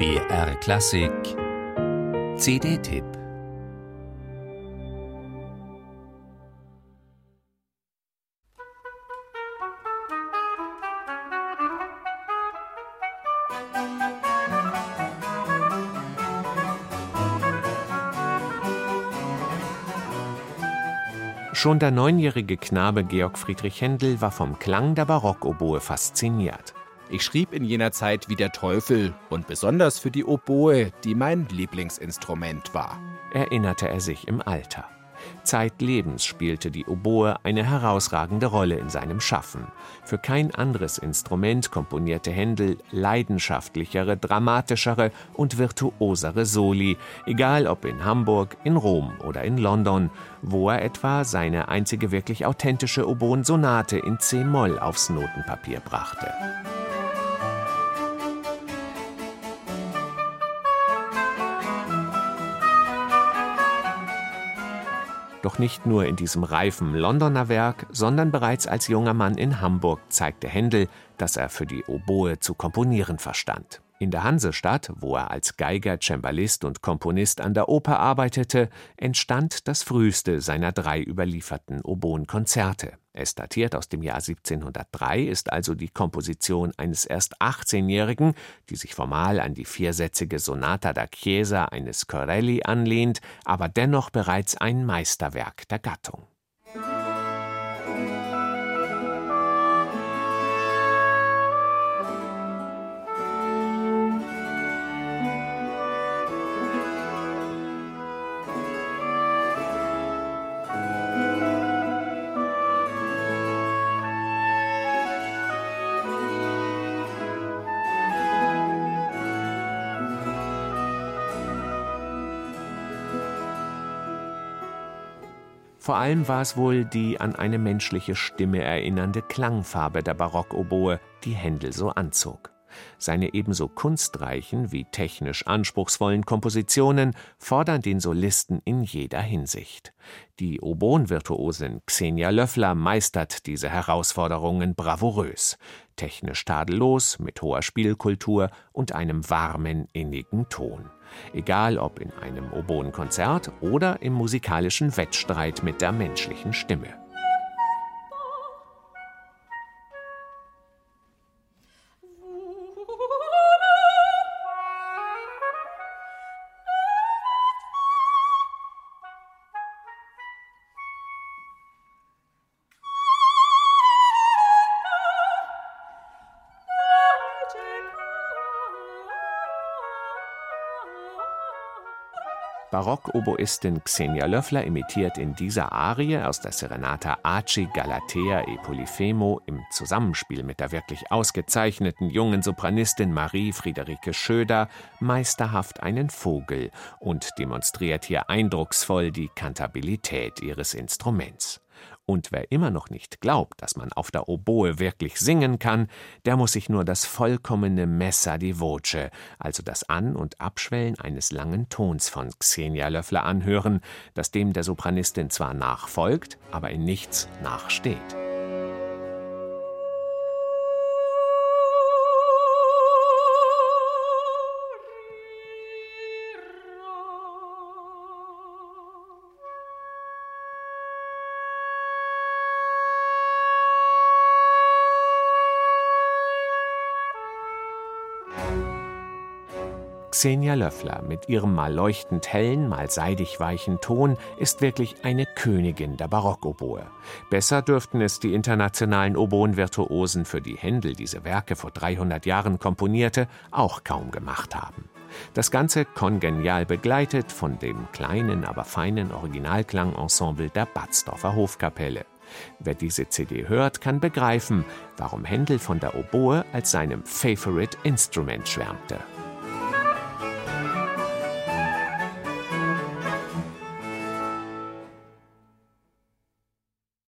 BR Klassik CD-Tipp Schon der neunjährige Knabe Georg Friedrich Händel war vom Klang der Barockoboe fasziniert. Ich schrieb in jener Zeit wie der Teufel und besonders für die Oboe, die mein Lieblingsinstrument war, erinnerte er sich im Alter. Zeitlebens spielte die Oboe eine herausragende Rolle in seinem Schaffen. Für kein anderes Instrument komponierte Händel leidenschaftlichere, dramatischere und virtuosere Soli, egal ob in Hamburg, in Rom oder in London, wo er etwa seine einzige wirklich authentische Oboensonate in C-Moll aufs Notenpapier brachte. Nicht nur in diesem reifen Londoner Werk, sondern bereits als junger Mann in Hamburg zeigte Händel, dass er für die Oboe zu komponieren verstand. In der Hansestadt, wo er als Geiger, Cembalist und Komponist an der Oper arbeitete, entstand das früheste seiner drei überlieferten Oboenkonzerte. Es datiert aus dem Jahr 1703, ist also die Komposition eines erst 18-Jährigen, die sich formal an die viersätzige Sonata da Chiesa eines Corelli anlehnt, aber dennoch bereits ein Meisterwerk der Gattung. Vor allem war es wohl die an eine menschliche Stimme erinnernde Klangfarbe der Barockoboe, die Händel so anzog. Seine ebenso kunstreichen wie technisch anspruchsvollen Kompositionen fordern den Solisten in jeder Hinsicht. Die Oboenvirtuosin Xenia Löffler meistert diese Herausforderungen bravourös, technisch tadellos, mit hoher Spielkultur und einem warmen, innigen Ton. Egal ob in einem Oboenkonzert oder im musikalischen Wettstreit mit der menschlichen Stimme. Barockoboistin Xenia Löffler imitiert in dieser Arie aus der Serenata Aci Galatea e Polifemo im Zusammenspiel mit der wirklich ausgezeichneten jungen Sopranistin Marie Friederike Schöder meisterhaft einen Vogel und demonstriert hier eindrucksvoll die Kantabilität ihres Instruments. Und wer immer noch nicht glaubt, dass man auf der Oboe wirklich singen kann, der muss sich nur das vollkommene Messa di Voce, also das An- und Abschwellen eines langen Tons von Xenia Löffler anhören, das dem der Sopranistin zwar nachfolgt, aber in nichts nachsteht. Xenia Löffler mit ihrem mal leuchtend hellen, mal seidig weichen Ton ist wirklich eine Königin der Barockoboe. Besser dürften es die internationalen Oboenvirtuosen, für die Händel diese Werke vor 300 Jahren komponierte, auch kaum gemacht haben. Das Ganze kongenial begleitet von dem kleinen, aber feinen Originalklangensemble der Batzdorfer Hofkapelle. Wer diese CD hört, kann begreifen, warum Händel von der Oboe als seinem Favorite Instrument schwärmte.